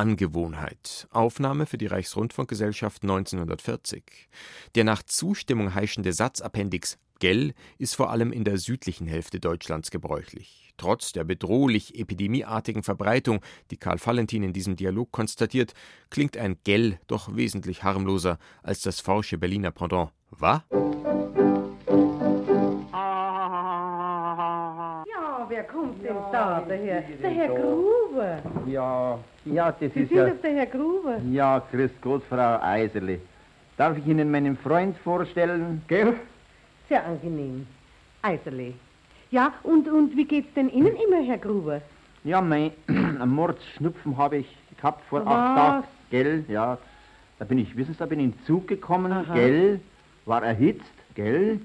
Angewohnheit. Aufnahme für die Reichsrundfunkgesellschaft 1940. Der nach Zustimmung heischende Satzappendix gell ist vor allem in der südlichen Hälfte Deutschlands gebräuchlich. Trotz der bedrohlich epidemieartigen Verbreitung, die Karl Valentin in diesem Dialog konstatiert, klingt ein gell doch wesentlich harmloser als das forsche Berliner Pendant. Was? Wer kommt denn da, der Herr? Der Herr Gruber. Ja, ja, das Sie ist sind ja... doch der Herr Gruber. Ja, grüß Gott, Frau Eiserli. Darf ich Ihnen meinen Freund vorstellen? Gell? Sehr angenehm. Eiserle. Ja, und, und wie geht's denn Ihnen immer, Herr Gruber? Ja, mein einen Mordsschnupfen habe ich gehabt vor Was? acht Tagen. Gell, ja. Da bin ich, wissen Sie, da bin ich in den Zug gekommen, Aha. gell, war erhitzt, gell,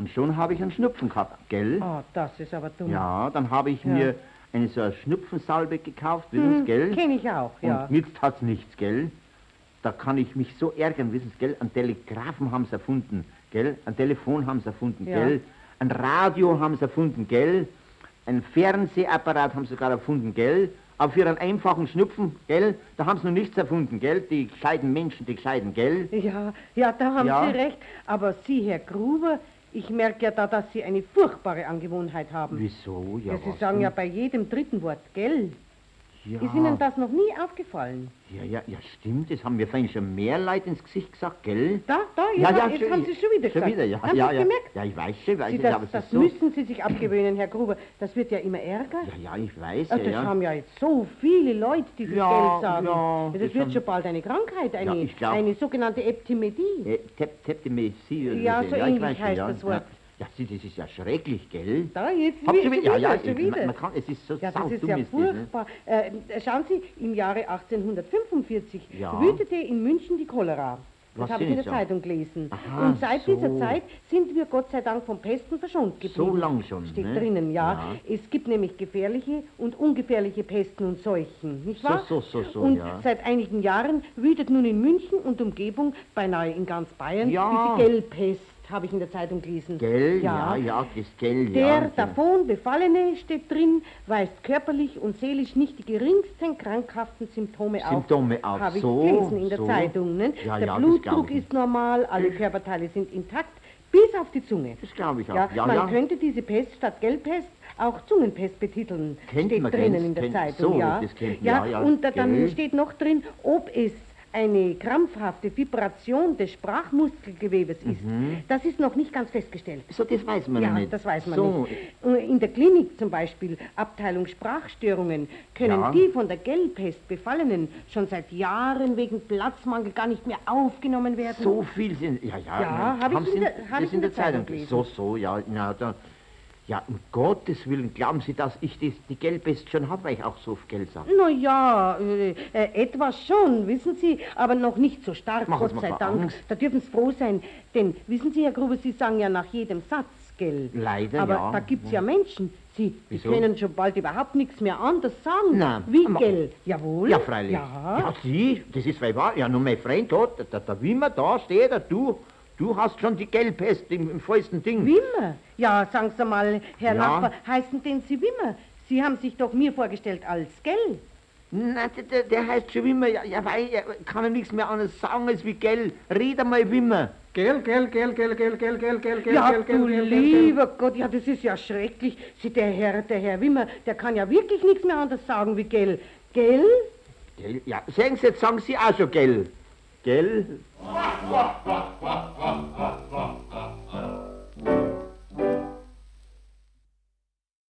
und schon habe ich einen Schnupfen gehabt, gell. Oh, das ist aber dumm. Ja, dann habe ich Ja. mir eine so eine Schnupfensalbe gekauft, wissen Sie, Hm, gell. Kenn ich auch, ja. Und nützt hat's nichts, gell? Da kann ich mich so ärgern, wissen Sie, gell? Ein Telegrafen haben sie erfunden, gell? Ein Telefon haben sie erfunden, Ja. gell? Ein Radio haben sie erfunden, gell? Ein Fernsehapparat haben sie sogar erfunden, gell? Aber für einen einfachen Schnupfen, gell? Da haben sie noch nichts erfunden, gell? Die gescheiten Menschen, die gescheiten, gell? Ja, ja, da haben Ja. Sie recht. Aber Sie, Herr Gruber, ich merke ja da, dass Sie eine furchtbare Angewohnheit haben. Wieso? Ja, Ja, Sie was sagen denn? ja bei jedem dritten Wort, gell? Ja. Ist Ihnen das noch nie aufgefallen? Ja, ja, ja, stimmt. Das haben mir vorhin schon mehr Leute ins Gesicht gesagt, gell? Da, da, Ja, ja, ja, jetzt schon- haben Sie schon wieder Schon gesagt. wieder, ja. Haben ja, Sie ja. gemerkt? Ja, ich weiß schon, weiß Sie, das aber es das so... müssen Sie sich abgewöhnen, Herr Gruber. Das wird ja immer ärger. Ja, ja, ich weiß, Ah, ja, das ja. haben ja jetzt so viele Leute dieses Ja, Geld sagen. ja, das das wird schon bald eine Krankheit, eine, eine sogenannte Eptimedie. Äh, Tep Teptimessie oder Ja, so ich ähnlich schon, heißt das Wort. Ja, Sie, das ist ja schrecklich, gell? Da, jetzt schon mit- ja, ja, schon ich- wieder. Man, man kann, es ist so Ja, das ist ja ist ne? furchtbar. Äh, schauen Sie, im Jahre 1845 Ja. wütete in München die Cholera. Das habe ich in der ja? Zeitung gelesen. Aha, Und seit so. dieser Zeit sind wir Gott sei Dank von Pesten verschont geblieben. So lang schon, Steht ne? drinnen, ja. Ja. Es gibt nämlich gefährliche und ungefährliche Pesten und Seuchen, nicht So, wahr? so, so, so, Und ja. seit einigen Jahren wütet nun in München und Umgebung, beinahe in ganz Bayern, Ja. diese Gelbpest, habe ich in der Zeitung gelesen. Gell? Ja, ja, das Gell, Der ja. davon Befallene, steht drin, weist körperlich und seelisch nicht die geringsten krankhaften Symptome, Symptome auf. auf, Habe ich so, gelesen in der so. Zeitung. Ne? Ja, der ja, Blutdruck ist normal, alle Körperteile sind intakt, bis auf die Zunge. Das glaube ich auch. Ja, Ja, man ja. könnte diese Pest statt Gelbpest auch Zungenpest betiteln. Kennt steht man, drinnen in der Zeitung, so, ja. ja, ja, ja, und da, dann steht noch drin, ob es eine krampfhafte Vibration des Sprachmuskelgewebes ist. Das ist noch nicht ganz festgestellt. So, das weiß man Ja, nicht. das weiß man so, nicht. In der Klinik zum Beispiel, Abteilung Sprachstörungen, können Ja. die von der Gelbpest Befallenen schon seit Jahren wegen Platzmangel gar nicht mehr aufgenommen werden. So viel sind. Ja, ja. Ja, hab ich in der- hab ich in der Zeitung gelesen. So, so, ja. ja da, ja, um Gottes Willen, glauben Sie, dass ich das, die Gelbpest schon habe, weil ich auch so viel Geld sage? Na ja, äh, äh, etwas schon, wissen Sie, aber noch nicht so stark, Machen Gott sei Dank. Angst. Da dürfen Sie froh sein, denn wissen Sie, Herr Gruber, Sie sagen ja nach jedem Satz, gell? Leider, aber ja. da gibt's ja Menschen, Sie, die Wieso? können schon bald überhaupt nichts mehr anders sagen. Na, Wie, aber- gell? Jawohl. Ja, freilich. Ja. ja Sie, das ist weil wahr. Ja, nur mein Freund hat, der, der Wimmer da steht, der, du, du hast schon die Gelbpest im, im vollsten Ding. Wimmer? Ja, sagen Sie mal, Herr Ja. Nachbar, heißen denn Sie Wimmer? Sie haben sich doch mir vorgestellt als Gell. Na, der, der, heißt schon Wimmer, ja, ja, weil er kann er nichts mehr anderes sagen als wie Gell. Red einmal Wimmer. Gell, gell, gell, gell, gell, gell, gell, gell, gell, Ja, gell, du gell, gell, gell, lieber Gott, ja, das ist ja schrecklich. Sie, der Herr, der Herr Wimmer, der kann ja wirklich nichts mehr anders sagen wie Gell. Gell? Gell? Ja, sagen Sie jetzt, sagen Sie auch schon Gell. Gell?